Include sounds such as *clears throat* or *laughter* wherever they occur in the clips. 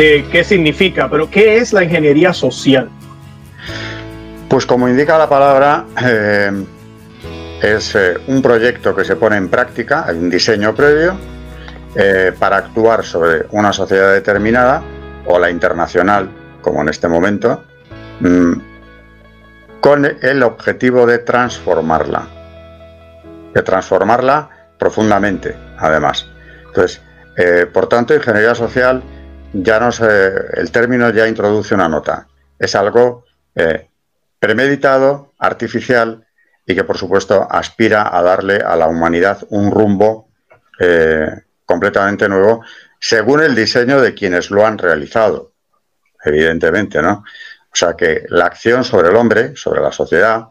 qué significa, pero ¿qué es la ingeniería social? Pues como indica la palabra, eh, es eh, un proyecto que se pone en práctica, hay un diseño previo eh, para actuar sobre una sociedad determinada o la internacional, como en este momento, mm, con el objetivo de transformarla, de transformarla profundamente, además. Entonces, por tanto, ingeniería social ya el término ya introduce una nota. Es algo premeditado, artificial y que por supuesto aspira a darle a la humanidad un rumbo eh, completamente nuevo según el diseño de quienes lo han realizado, evidentemente, ¿no? O sea que la acción sobre el hombre, sobre la sociedad,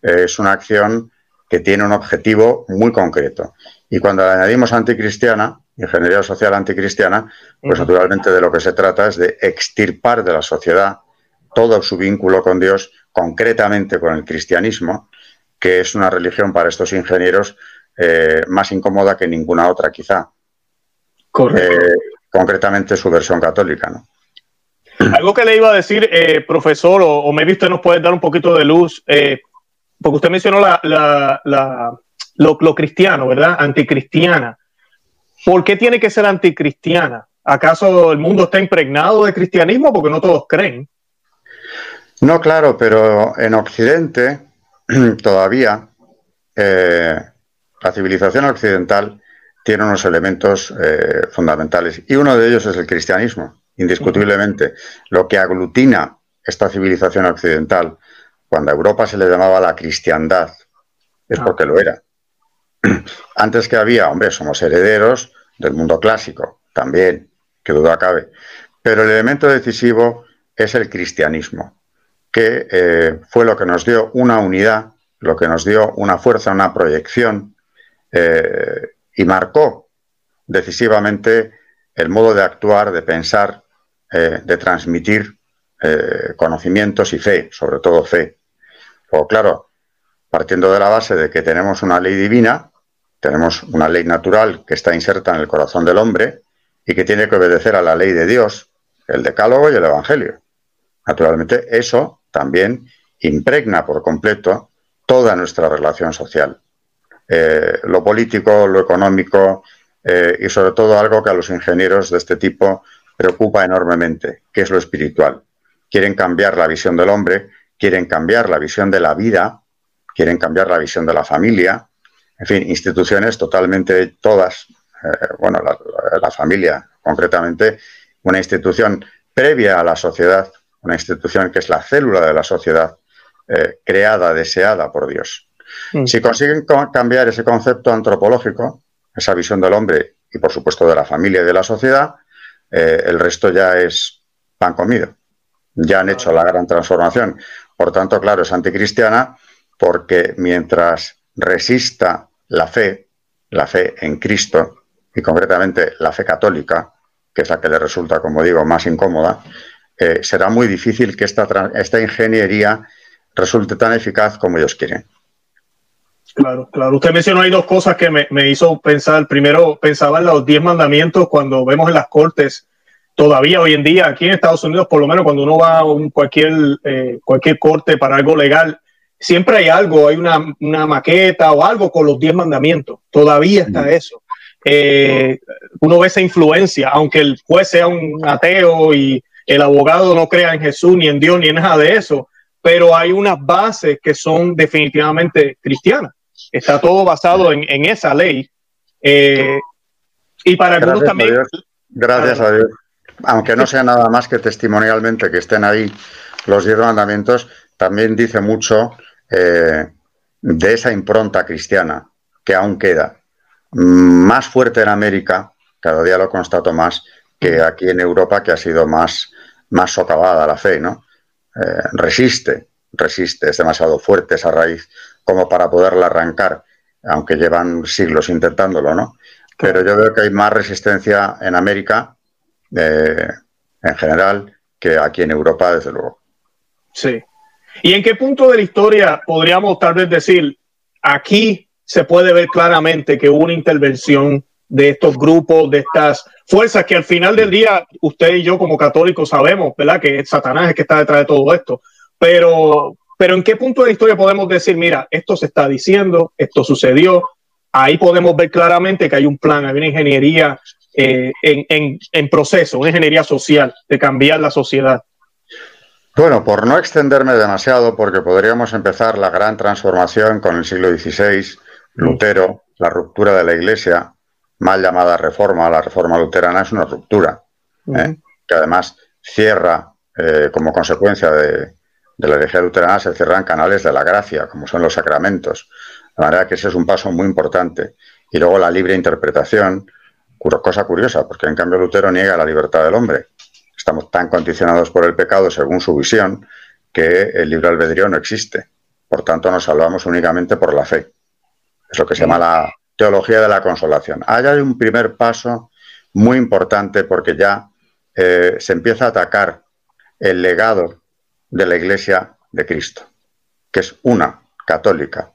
es una acción que tiene un objetivo muy concreto. Y cuando la añadimos anticristiana, ingeniería social anticristiana, pues naturalmente de lo que se trata es de extirpar de la sociedad todo su vínculo con Dios concretamente con el cristianismo, que es una religión para estos ingenieros eh, más incómoda que ninguna otra, quizá. Eh, concretamente su versión católica, ¿no? Algo que le iba a decir, eh, profesor, o, me he visto nos puede dar un poquito de luz, porque usted mencionó la, lo, lo, cristiano, ¿verdad? Anticristiana. ¿Por qué tiene que ser anticristiana? ¿Acaso el mundo está impregnado de cristianismo? Porque no todos creen. No, claro, pero en Occidente *clears throat* todavía eh, la civilización occidental tiene unos elementos eh, fundamentales y uno de ellos es el cristianismo, indiscutiblemente. Lo que aglutina esta civilización occidental, cuando a Europa se le llamaba la cristiandad, es ah. porque lo era. *clears throat* Antes que había, hombre, somos herederos del mundo clásico, también, que duda cabe. Pero el elemento decisivo es el cristianismo que eh, fue lo que nos dio una unidad, lo que nos dio una fuerza, una proyección eh, y marcó decisivamente el modo de actuar, de pensar, eh, de transmitir conocimientos y fe, sobre todo fe. O claro, partiendo de la base de que tenemos una ley divina, tenemos una ley natural que está inserta en el corazón del hombre y que tiene que obedecer a la ley de Dios, el decálogo y el evangelio. Naturalmente, eso también impregna por completo toda nuestra relación social. Eh, lo político, lo económico eh, y sobre todo algo que a los ingenieros de este tipo preocupa enormemente, que es lo espiritual. Quieren cambiar la visión del hombre, quieren cambiar la visión de la vida, quieren cambiar la visión de la familia, en fin, instituciones totalmente todas, eh, bueno, la familia concretamente, una institución previa a la sociedad una institución que es la célula de la sociedad eh, creada, deseada por Dios. Mm. Si consiguen cambiar ese concepto antropológico, esa visión del hombre y por supuesto de la familia y de la sociedad, eh, el resto ya es pan comido. Ya han hecho la gran transformación. Por tanto, claro, es anticristiana porque mientras resista la fe, la fe en Cristo, y concretamente la fe católica, que es la que le resulta, como digo, más incómoda, eh, será muy difícil que esta, esta ingeniería resulte tan eficaz como ellos quieren. Claro, claro. Usted mencionó ahí dos cosas que me, hizo pensar. Primero, pensaba en los diez mandamientos cuando vemos en las cortes, todavía hoy en día, aquí en Estados Unidos, por lo menos cuando uno va a un, cualquier, eh, cualquier corte para algo legal, siempre hay algo, hay una, maqueta o algo con los diez mandamientos. Todavía está eso. Eh, uno ve esa influencia, aunque el juez sea un ateo y el abogado no crea en Jesús, ni en Dios, ni en nada de eso, pero hay unas bases que son definitivamente cristianas. Está todo basado en, esa ley. Eh, y para algunos también... Gracias a Dios. Aunque no sea nada más que testimonialmente que estén ahí los diez mandamientos, también dice mucho eh, de esa impronta cristiana que aún queda. Más fuerte en América, cada día lo constato más, que aquí en Europa, que ha sido más, más socavada la fe, ¿no? Eh, resiste, resiste, es demasiado fuerte esa raíz como para poderla arrancar, aunque llevan siglos intentándolo, ¿no? Pero yo veo que hay más resistencia en América, eh, en general, que aquí en Europa, desde luego. Sí. ¿Y en qué punto de la historia podríamos tal vez decir, aquí se puede ver claramente que hubo una intervención de estos grupos, de estas fuerzas que al final del día usted y yo como católicos sabemos, ¿verdad? Que Satanás es el que está detrás de todo esto. Pero, pero ¿en qué punto de la historia podemos decir, mira, esto se está diciendo, esto sucedió? Ahí podemos ver claramente que hay un plan, hay una ingeniería eh, en, en, en proceso, una ingeniería social de cambiar la sociedad. Bueno, por no extenderme demasiado, porque podríamos empezar la gran transformación con el siglo XVI, Lutero, la ruptura de la Iglesia, mal llamada reforma, la reforma luterana es una ruptura, ¿eh? que además cierra, eh, como consecuencia de, la herejía luterana, se cierran canales de la gracia, como son los sacramentos. De manera que ese es un paso muy importante. Y luego la libre interpretación, cosa curiosa, porque en cambio Lutero niega la libertad del hombre. Estamos tan condicionados por el pecado, según su visión, que el libre albedrío no existe. Por tanto, nos salvamos únicamente por la fe. Es lo que se llama la teología de la consolación. Ahí hay un primer paso muy importante porque ya eh, se empieza a atacar el legado de la Iglesia de Cristo, que es una católica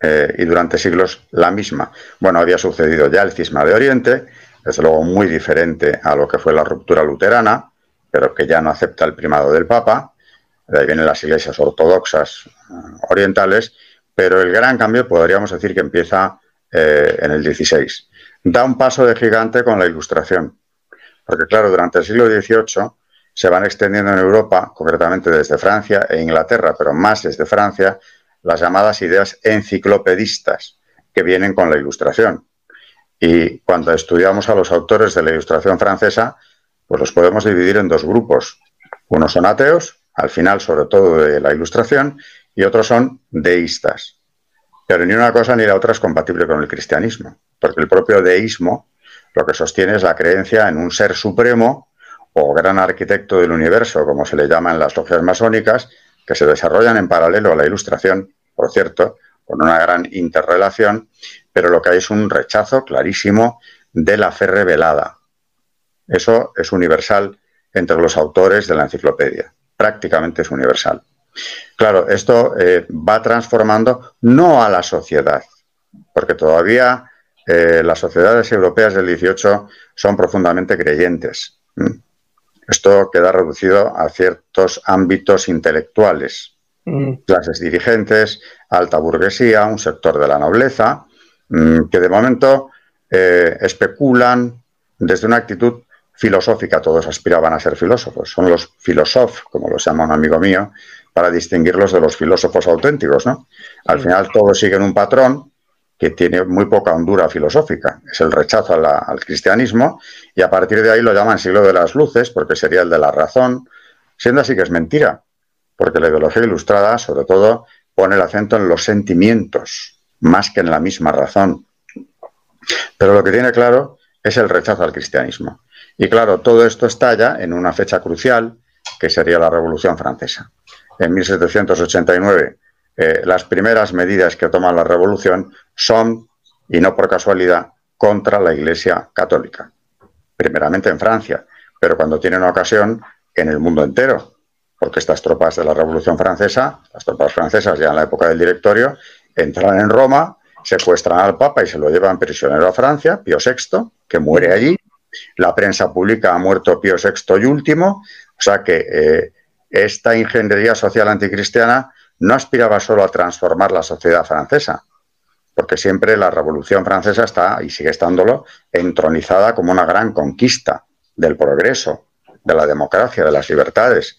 eh, y durante siglos la misma. Bueno, había sucedido ya el cisma de Oriente, desde luego muy diferente a lo que fue la ruptura luterana, pero que ya no acepta el primado del Papa. De ahí vienen las iglesias ortodoxas eh, orientales, pero el gran cambio podríamos decir que empieza eh, en el XVI. Da un paso de gigante con la ilustración, porque claro, durante el siglo XVIII se van extendiendo en Europa, concretamente desde Francia e Inglaterra, pero más desde Francia, las llamadas ideas enciclopedistas que vienen con la ilustración. Y cuando estudiamos a los autores de la ilustración francesa, pues los podemos dividir en dos grupos. Unos son ateos, al final sobre todo de la ilustración, y otros son deístas. Pero ni una cosa ni la otra es compatible con el cristianismo, porque el propio deísmo lo que sostiene es la creencia en un ser supremo o gran arquitecto del universo, como se le llama en las logias masónicas, que se desarrollan en paralelo a la ilustración, por cierto, con una gran interrelación, pero lo que hay es un rechazo clarísimo de la fe revelada. Eso es universal entre los autores de la enciclopedia, prácticamente es universal. Claro, esto eh, va transformando no a la sociedad, porque todavía eh, las sociedades europeas del 18 son profundamente creyentes. Esto queda reducido a ciertos ámbitos intelectuales, mm. clases dirigentes, alta burguesía, un sector de la nobleza, mm, que de momento eh, especulan desde una actitud filosófica. Todos aspiraban a ser filósofos. Son los filósofos, como los llama un amigo mío, para distinguirlos de los filósofos auténticos, ¿no? Al final todos siguen un patrón que tiene muy poca hondura filosófica, es el rechazo al cristianismo, y a partir de ahí lo llaman siglo de las luces, porque sería el de la razón, siendo así que es mentira, porque la ideología ilustrada, sobre todo, pone el acento en los sentimientos, más que en la misma razón. Pero lo que tiene claro es el rechazo al cristianismo. Y claro, todo esto estalla en una fecha crucial, que sería la Revolución Francesa en 1789, eh, las primeras medidas que toma la revolución son, y no por casualidad, contra la Iglesia Católica. Primeramente en Francia, pero cuando tienen ocasión en el mundo entero, porque estas tropas de la Revolución Francesa, las tropas francesas ya en la época del directorio, entran en Roma, secuestran al Papa y se lo llevan prisionero a Francia, Pío VI, que muere allí. La prensa pública ha muerto Pío VI y último, o sea que eh, esta ingeniería social anticristiana no aspiraba solo a transformar la sociedad francesa, porque siempre la Revolución Francesa está, y sigue estándolo, entronizada como una gran conquista del progreso, de la democracia, de las libertades.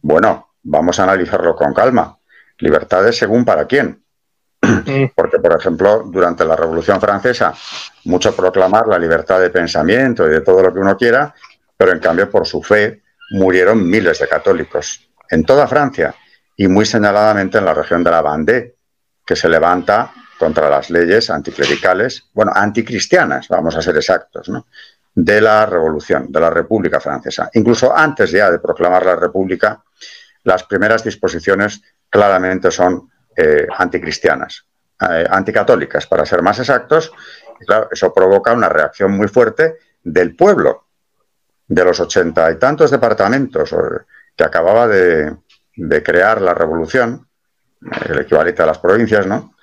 Bueno, vamos a analizarlo con calma. Libertades según para quién. *clears throat* Porque, por ejemplo, durante la Revolución Francesa, mucho proclamar la libertad de pensamiento y de todo lo que uno quiera, pero en cambio por su fe murieron miles de católicos en toda Francia y muy señaladamente en la región de la Vendée, que se levanta contra las leyes anticlericales, bueno, anticristianas, vamos a ser exactos, ¿no? de la Revolución, de la República Francesa. Incluso antes ya de proclamar la República, las primeras disposiciones claramente son eh, anticristianas, eh, anticatólicas, para ser más exactos. Claro, eso provoca una reacción muy fuerte del pueblo, de los ochenta y tantos departamentos que acababa de, crear la revolución, el equivalente a las provincias, ¿no?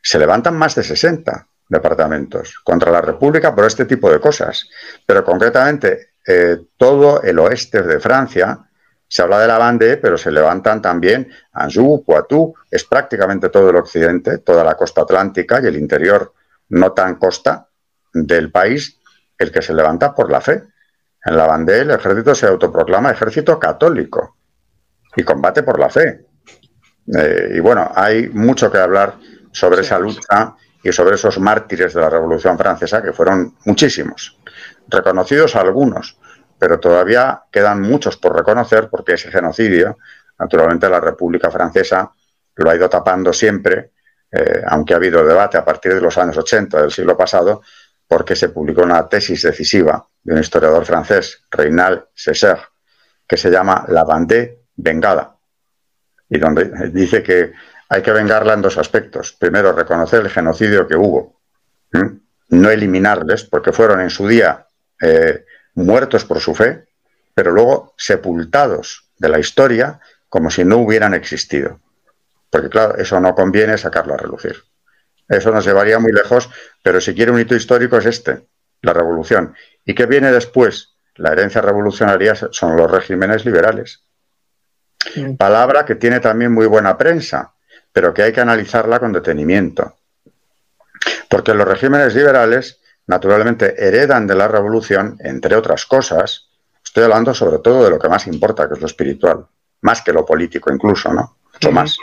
Se levantan más de 60 departamentos contra la República por este tipo de cosas. Pero concretamente, eh, todo el oeste de Francia, se habla de la Vendée, pero se levantan también Anjou, Poitou, es prácticamente todo el occidente, toda la costa atlántica y el interior no tan costa del país, el que se levanta por la fe. En la Vendée el ejército se autoproclama ejército católico y combate por la fe. Eh, y bueno, hay mucho que hablar sobre esa lucha y sobre esos mártires de la Revolución Francesa, que fueron muchísimos, reconocidos algunos, pero todavía quedan muchos por reconocer porque ese genocidio, naturalmente la República Francesa lo ha ido tapando siempre, eh, aunque ha habido debate a partir de los años 80 del siglo pasado, porque se publicó una tesis decisiva de un historiador francés, Reynald César, que se llama La Vendée vengada, y donde dice que hay que vengarla en dos aspectos. Primero, reconocer el genocidio que hubo, no eliminarles, porque fueron en su día eh, muertos por su fe, pero luego sepultados de la historia como si no hubieran existido. Porque claro, eso no conviene sacarlo a relucir. Eso nos llevaría muy lejos, pero si quiere un hito histórico es este, la revolución. ¿Y qué viene después? La herencia revolucionaria son los regímenes liberales. Palabra que tiene también muy buena prensa, pero que hay que analizarla con detenimiento. Porque los regímenes liberales naturalmente heredan de la revolución, entre otras cosas, estoy hablando sobre todo de lo que más importa, que es lo espiritual, más que lo político incluso, ¿no? Mucho más.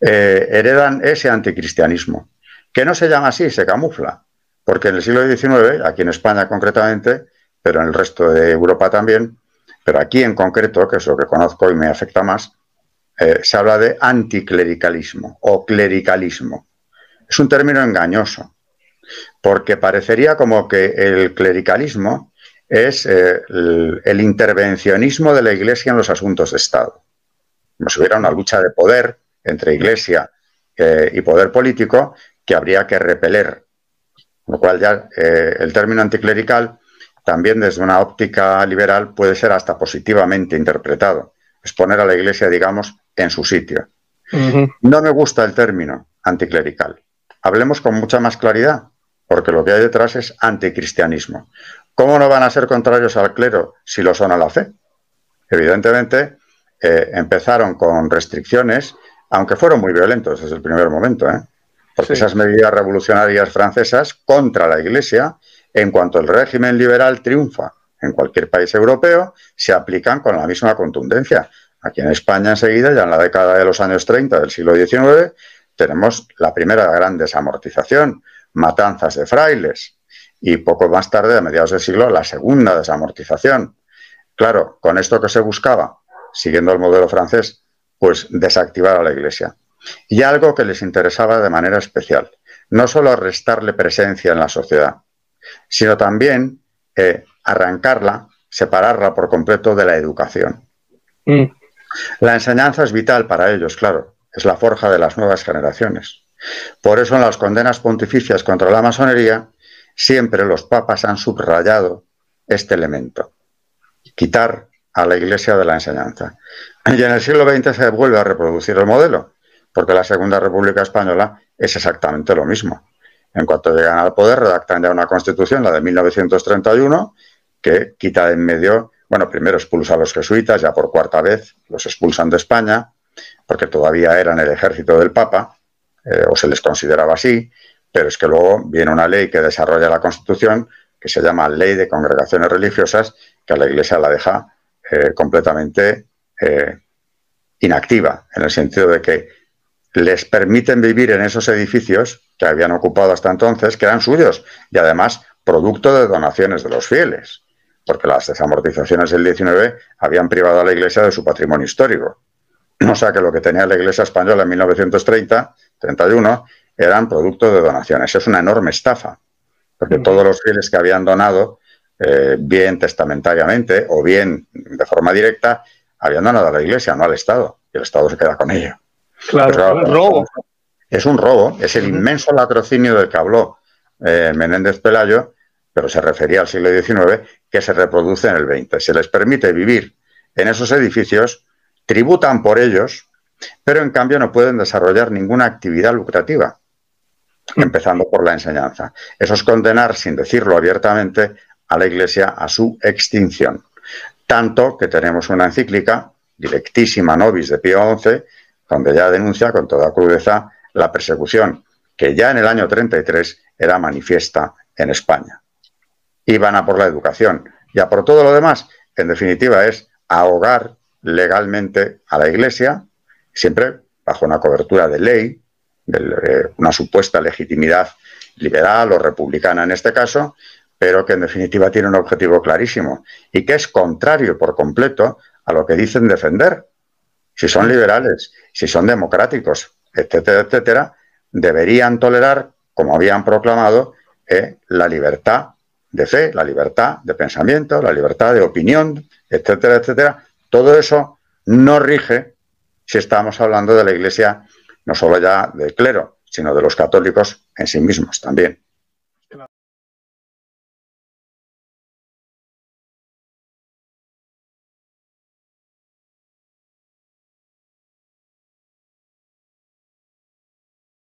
Eh, heredan ese anticristianismo, que no se llama así, se camufla, porque en el siglo XIX, aquí en España concretamente, pero en el resto de Europa también, pero aquí en concreto, que es lo que conozco y me afecta más, eh, se habla de anticlericalismo o clericalismo. Es un término engañoso, porque parecería como que el clericalismo es eh, el, intervencionismo de la Iglesia en los asuntos de Estado. Como si hubiera una lucha de poder entre Iglesia eh, y poder político que habría que repeler. Lo cual ya eh, el término anticlerical también desde una óptica liberal puede ser hasta positivamente interpretado. Es poner a la Iglesia, digamos, en su sitio. No me gusta el término anticlerical. Hablemos con mucha más claridad porque lo que hay detrás es anticristianismo. ¿Cómo no van a ser contrarios al clero si lo son a la fe? Evidentemente, eh, empezaron con restricciones, aunque fueron muy violentos desde el primer momento, ¿eh? porque esas medidas revolucionarias francesas contra la Iglesia, en cuanto el régimen liberal triunfa en cualquier país europeo, se aplican con la misma contundencia. Aquí en España enseguida, ya en la década de los años 30 del siglo XIX, tenemos la primera gran desamortización, matanzas de frailes y poco más tarde, a mediados del siglo, la segunda desamortización. Claro, con esto que se buscaba, siguiendo el modelo francés, pues desactivar a la Iglesia. Y algo que les interesaba de manera especial, no solo restarle presencia en la sociedad, sino también eh, arrancarla, separarla por completo de la educación. Mm. La enseñanza es vital para ellos, claro, es la forja de las nuevas generaciones. Por eso en las condenas pontificias contra la masonería siempre los papas han subrayado este elemento, quitar a la Iglesia de la enseñanza. Y en el siglo XX se vuelve a reproducir el modelo, porque la Segunda República Española es exactamente lo mismo. En cuanto llegan al poder, redactan ya una constitución, la de 1931, que quita en medio, bueno, primero expulsa a los jesuitas, ya por cuarta vez los expulsan de España, porque todavía eran el ejército del Papa, eh, o se les consideraba así, pero es que luego viene una ley que desarrolla la Constitución, que se llama Ley de Congregaciones Religiosas, que a la Iglesia la deja eh, completamente eh, inactiva, en el sentido de que les permiten vivir en esos edificios que habían ocupado hasta entonces, que eran suyos, y además producto de donaciones de los fieles, porque las desamortizaciones del 19 habían privado a la Iglesia de su patrimonio histórico. *clears throat* O sea que lo que tenía la Iglesia española en 1930 31 eran producto de donaciones. Es una enorme estafa, porque todos los fieles que habían donado, eh, bien testamentariamente o bien de forma directa, habían donado a la Iglesia, no al Estado, y el Estado se queda con ello. Claro, es robo. Es un robo, es el inmenso latrocinio del que habló eh, Menéndez Pelayo, pero se refería al siglo XIX, que se reproduce en el XX. Se les permite vivir en esos edificios, tributan por ellos, pero en cambio no pueden desarrollar ninguna actividad lucrativa. empezando por la enseñanza. Eso es condenar, sin decirlo abiertamente, a la Iglesia a su extinción. Tanto que tenemos una encíclica, Directísima Nobis de Pío XI, donde ya denuncia con toda crudeza la persecución que ya en el año 33 era manifiesta en España. Iban a por la educación y a por todo lo demás. En definitiva, es ahogar legalmente a la Iglesia, siempre bajo una cobertura de ley, de una supuesta legitimidad liberal o republicana en este caso, pero que en definitiva tiene un objetivo clarísimo y que es contrario por completo a lo que dicen defender. Si son liberales, si son democráticos, etcétera, etcétera, deberían tolerar, como habían proclamado, eh, la libertad de fe, la libertad de pensamiento, la libertad de opinión, etcétera, etcétera. Todo eso no rige si estamos hablando de la Iglesia, no solo ya del clero, sino de los católicos en sí mismos también.